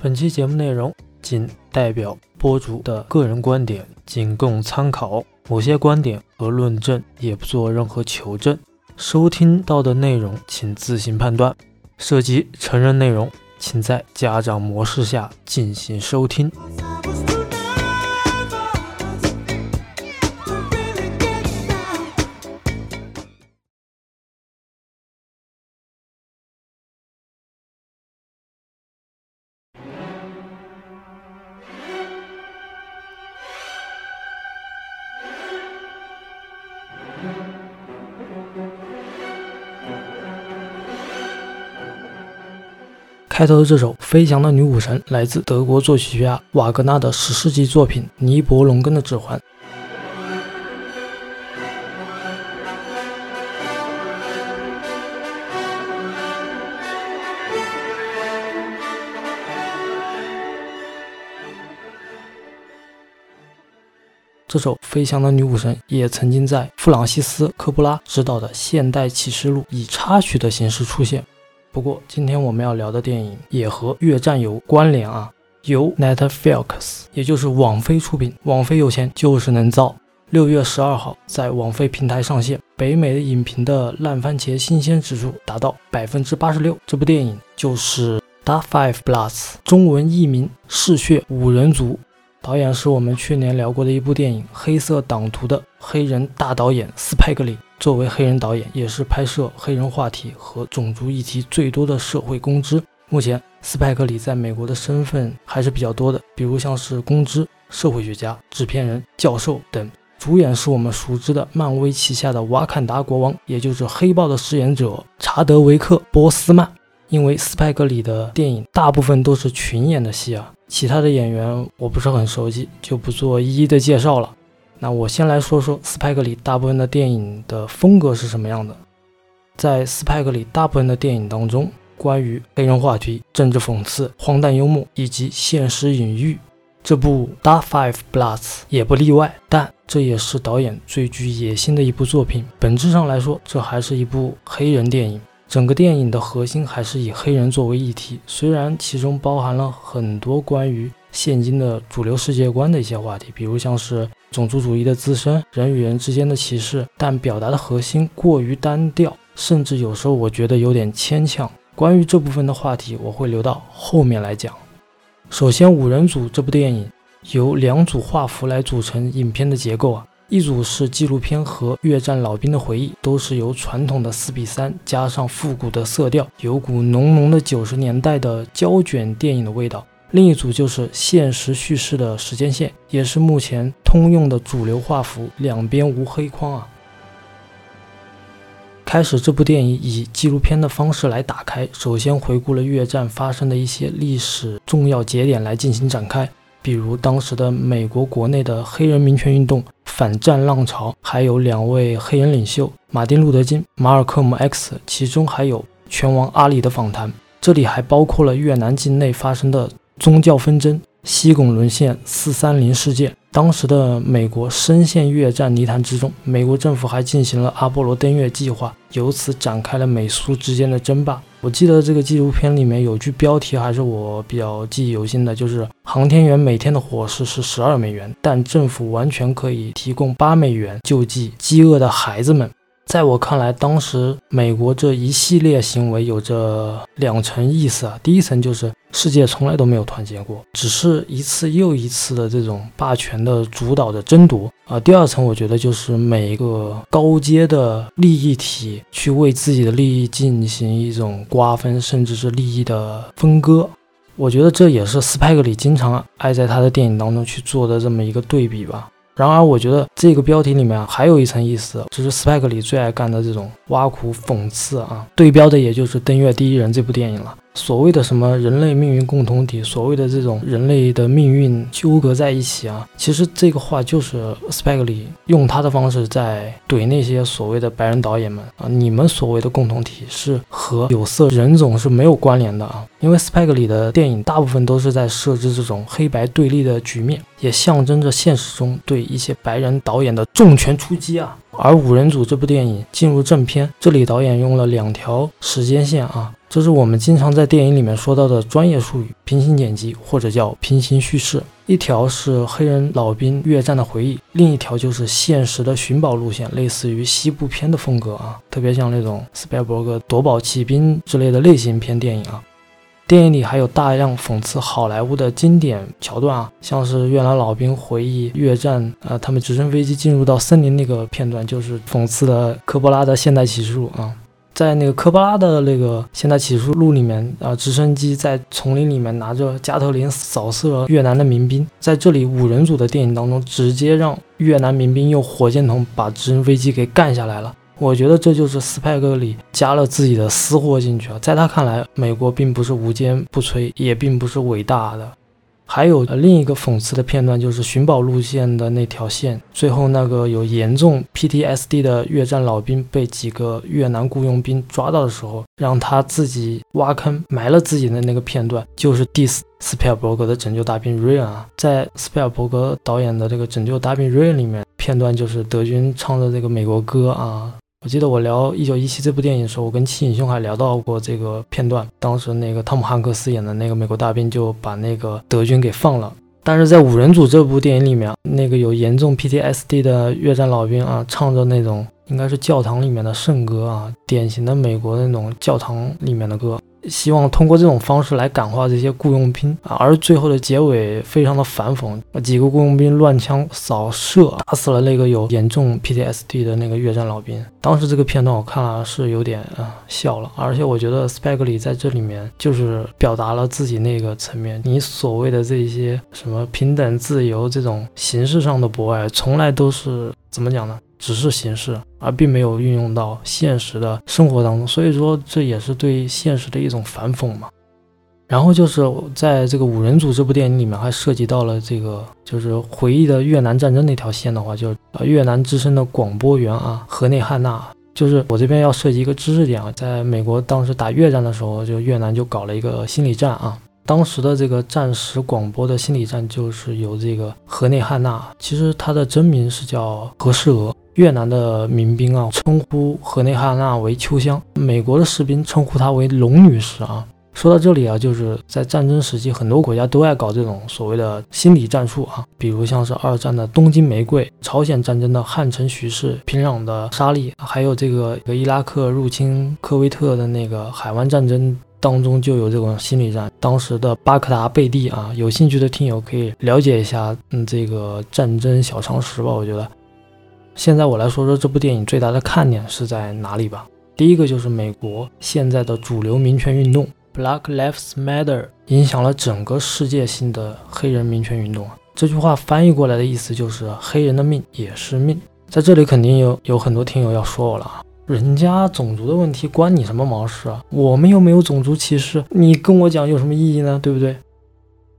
本期节目内容仅代表播主的个人观点，仅供参考。某些观点和论证也不做任何求证。收听到的内容请自行判断。涉及成人内容，请在家长模式下进行收听。开头的这首《飞翔的女武神》来自德国作曲家瓦格纳的史诗级作品《尼伯龙根的指环》。这首《飞翔的女武神》也曾经在弗朗西斯·科布拉执导的《现代启示录》以插曲的形式出现。不过，今天我们要聊的电影也和越战有关联啊，由 Netflix，也就是网飞出品，网飞有钱就是能造。六月十二号在网飞平台上线，北美的影评的烂番茄新鲜指数达到百分之八十六。这部电影就是《Dark Five Bloods》，中文译名《嗜血五人族》。导演是我们去年聊过的一部电影《黑色党徒》的黑人大导演斯派克里。作为黑人导演，也是拍摄黑人话题和种族议题最多的社会公知。目前，斯派克里在美国的身份还是比较多的，比如像是公知、社会学家、制片人、教授等。主演是我们熟知的漫威旗下的瓦坎达国王，也就是黑豹的饰演者查德维克·波斯曼。因为斯派克里的电影大部分都是群演的戏啊。其他的演员我不是很熟悉，就不做一一的介绍了。那我先来说说斯派克里大部分的电影的风格是什么样的。在斯派克里大部分的电影当中，关于黑人话题、政治讽刺、荒诞幽默以及现实隐喻，这部《Dark Five Bloods》也不例外。但这也是导演最具野心的一部作品。本质上来说，这还是一部黑人电影。整个电影的核心还是以黑人作为议题，虽然其中包含了很多关于现今的主流世界观的一些话题，比如像是种族主义的滋生、人与人之间的歧视，但表达的核心过于单调，甚至有时候我觉得有点牵强。关于这部分的话题，我会留到后面来讲。首先，《五人组》这部电影由两组画幅来组成影片的结构啊。一组是纪录片和越战老兵的回忆，都是由传统的四比三加上复古的色调，有股浓浓的九十年代的胶卷电影的味道。另一组就是现实叙事的时间线，也是目前通用的主流画幅，两边无黑框啊。开始这部电影以纪录片的方式来打开，首先回顾了越战发生的一些历史重要节点来进行展开。比如当时的美国国内的黑人民权运动、反战浪潮，还有两位黑人领袖马丁·路德·金、马尔科姆 ·X，其中还有拳王阿里的访谈。这里还包括了越南境内发生的宗教纷争、西贡沦陷、四三零事件。当时的美国深陷越战泥潭之中，美国政府还进行了阿波罗登月计划，由此展开了美苏之间的争霸。我记得这个纪录片里面有句标题，还是我比较记忆犹新的，就是航天员每天的伙食是十二美元，但政府完全可以提供八美元救济饥饿的孩子们。在我看来，当时美国这一系列行为有着两层意思啊。第一层就是世界从来都没有团结过，只是一次又一次的这种霸权的主导的争夺啊。第二层，我觉得就是每一个高阶的利益体去为自己的利益进行一种瓜分，甚至是利益的分割。我觉得这也是斯派克里经常爱在他的电影当中去做的这么一个对比吧。然而，我觉得这个标题里面还有一层意思，就是 Spike 里最爱干的这种挖苦讽刺啊。对标的也就是《登月第一人》这部电影了。所谓的什么人类命运共同体，所谓的这种人类的命运纠葛在一起啊，其实这个话就是斯派克里用他的方式在怼那些所谓的白人导演们啊，你们所谓的共同体是和有色人种是没有关联的啊，因为斯派克里的电影大部分都是在设置这种黑白对立的局面，也象征着现实中对一些白人导演的重拳出击啊。而《五人组》这部电影进入正片，这里导演用了两条时间线啊，这是我们经常在电影里面说到的专业术语——平行剪辑或者叫平行叙事。一条是黑人老兵越战的回忆，另一条就是现实的寻宝路线，类似于西部片的风格啊，特别像那种斯皮尔伯格夺宝奇兵之类的类型片电影啊。电影里还有大量讽刺好莱坞的经典桥段啊，像是越南老兵回忆越战，呃，他们直升飞机进入到森林那个片段，就是讽刺的科波拉的《现代启示录》啊。在那个科波拉的那个《现代启示录》里面啊，直升机在丛林里面拿着加特林扫射越南的民兵，在这里五人组的电影当中，直接让越南民兵用火箭筒把直升飞机给干下来了。我觉得这就是斯派克里加了自己的私货进去啊，在他看来，美国并不是无坚不摧，也并不是伟大的。还有另一个讽刺的片段，就是寻宝路线的那条线，最后那个有严重 PTSD 的越战老兵被几个越南雇佣兵抓到的时候，让他自己挖坑埋了自己的那个片段，就是 dis 斯皮尔伯格的《拯救大兵瑞恩》啊，在斯皮尔伯格导演的这个《拯救大兵瑞恩》里面，片段就是德军唱的这个美国歌啊。我记得我聊《一九一七》这部电影的时候，我跟七影兄还聊到过这个片段。当时那个汤姆汉克斯演的那个美国大兵就把那个德军给放了。但是在《五人组》这部电影里面，那个有严重 PTSD 的越战老兵啊，唱着那种应该是教堂里面的圣歌啊，典型的美国那种教堂里面的歌。希望通过这种方式来感化这些雇佣兵啊，而最后的结尾非常的反讽，几个雇佣兵乱枪扫射，打死了那个有严重 PTSD 的那个越战老兵。当时这个片段我看了是有点啊笑了，而且我觉得斯派克里在这里面就是表达了自己那个层面，你所谓的这些什么平等、自由这种形式上的博爱，从来都是怎么讲呢？只是形式，而并没有运用到现实的生活当中，所以说这也是对现实的一种反讽嘛。然后就是在这个五人组这部电影里面，还涉及到了这个就是回忆的越南战争那条线的话，就是越南之声的广播员啊，河内汉娜，就是我这边要涉及一个知识点啊，在美国当时打越战的时候，就越南就搞了一个心理战啊，当时的这个战时广播的心理战就是由这个河内汉娜，其实她的真名是叫何世娥。越南的民兵啊，称呼河内汉娜为秋香；美国的士兵称呼她为龙女士啊。说到这里啊，就是在战争时期，很多国家都爱搞这种所谓的心理战术啊，比如像是二战的东京玫瑰、朝鲜战争的汉城徐氏、平壤的沙利，还有这个伊拉克入侵科威特的那个海湾战争当中就有这种心理战。当时的巴克达贝蒂啊，有兴趣的听友可以了解一下，嗯，这个战争小常识吧，我觉得。现在我来说说这部电影最大的看点是在哪里吧。第一个就是美国现在的主流民权运动，Black Lives Matter，影响了整个世界性的黑人民权运动。这句话翻译过来的意思就是黑人的命也是命。在这里肯定有有很多听友要说我了啊，人家种族的问题关你什么毛事啊？我们又没有种族歧视，你跟我讲有什么意义呢？对不对？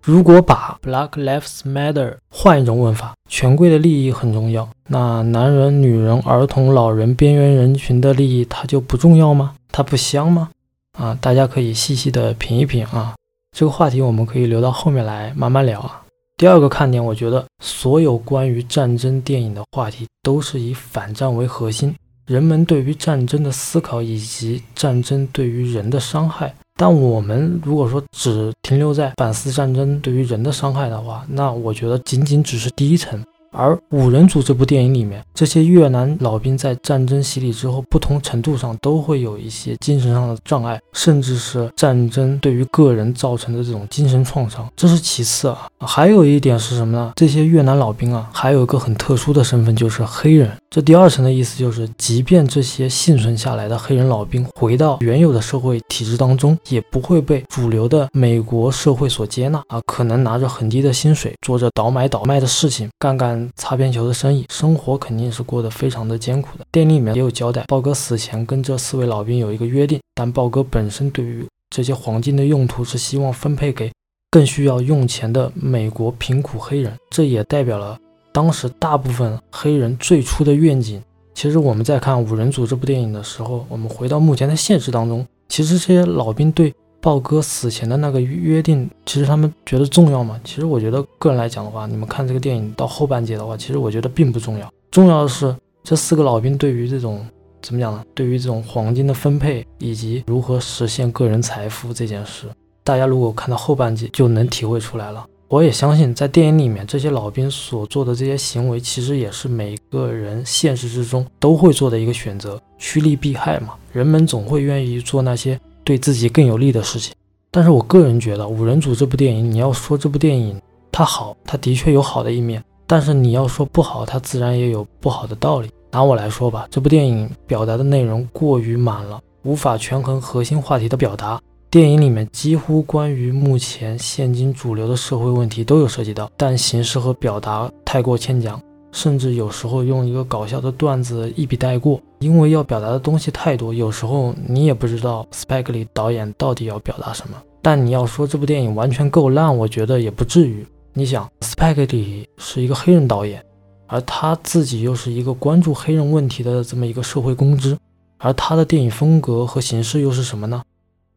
如果把 Black Lives Matter 换一种问法，权贵的利益很重要，那男人、女人、儿童、老人、边缘人群的利益，它就不重要吗？它不香吗？啊，大家可以细细的品一品啊。这个话题我们可以留到后面来慢慢聊啊。第二个看点，我觉得所有关于战争电影的话题都是以反战为核心，人们对于战争的思考以及战争对于人的伤害。但我们如果说只停留在反思战争对于人的伤害的话，那我觉得仅仅只是第一层。而《五人组》这部电影里面，这些越南老兵在战争洗礼之后，不同程度上都会有一些精神上的障碍，甚至是战争对于个人造成的这种精神创伤，这是其次啊。还有一点是什么呢？这些越南老兵啊，还有一个很特殊的身份，就是黑人。这第二层的意思就是，即便这些幸存下来的黑人老兵回到原有的社会体制当中，也不会被主流的美国社会所接纳啊，可能拿着很低的薪水，做着倒买倒卖的事情，干干。擦边球的生意，生活肯定是过得非常的艰苦的。电影里面也有交代，豹哥死前跟这四位老兵有一个约定，但豹哥本身对于这些黄金的用途是希望分配给更需要用钱的美国贫苦黑人，这也代表了当时大部分黑人最初的愿景。其实我们在看《五人组》这部电影的时候，我们回到目前的现实当中，其实这些老兵对豹哥死前的那个约定，其实他们觉得重要吗？其实我觉得个人来讲的话，你们看这个电影到后半节的话，其实我觉得并不重要。重要的是这四个老兵对于这种怎么讲呢？对于这种黄金的分配以及如何实现个人财富这件事，大家如果看到后半节就能体会出来了。我也相信，在电影里面，这些老兵所做的这些行为，其实也是每个人现实之中都会做的一个选择，趋利避害嘛。人们总会愿意做那些对自己更有利的事情。但是我个人觉得，《五人组》这部电影，你要说这部电影它好，它的确有好的一面；但是你要说不好，它自然也有不好的道理。拿我来说吧，这部电影表达的内容过于满了，无法权衡核心话题的表达。电影里面几乎关于目前现今主流的社会问题都有涉及到，但形式和表达太过牵强，甚至有时候用一个搞笑的段子一笔带过。因为要表达的东西太多，有时候你也不知道 Spike Lee 导演到底要表达什么。但你要说这部电影完全够烂，我觉得也不至于。你想，Spike Lee 是一个黑人导演，而他自己又是一个关注黑人问题的这么一个社会公知，而他的电影风格和形式又是什么呢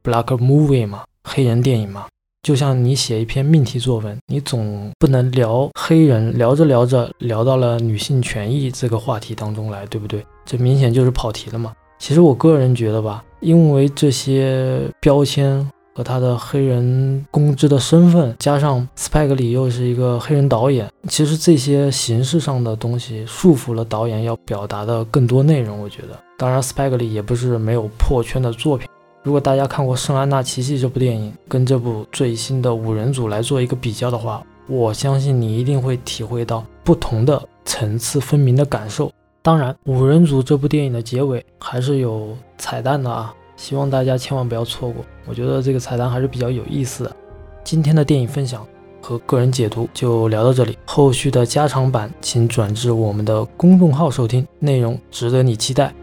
？Black movie 嘛，黑人电影嘛，就像你写一篇命题作文，你总不能聊黑人，聊着聊着聊到了女性权益这个话题当中来，对不对？这明显就是跑题了嘛。其实我个人觉得吧，因为这些标签和他的黑人公知的身份，加上 Spike 里又是一个黑人导演，其实这些形式上的东西束缚了导演要表达的更多内容。我觉得，当然 Spike 里也不是没有破圈的作品。如果大家看过《圣安娜奇迹》这部电影，跟这部最新的《五人组》来做一个比较的话，我相信你一定会体会到不同的层次分明的感受。当然，《五人组》这部电影的结尾还是有彩蛋的啊，希望大家千万不要错过。我觉得这个彩蛋还是比较有意思的。今天的电影分享和个人解读就聊到这里，后续的加长版请转至我们的公众号收听，内容值得你期待。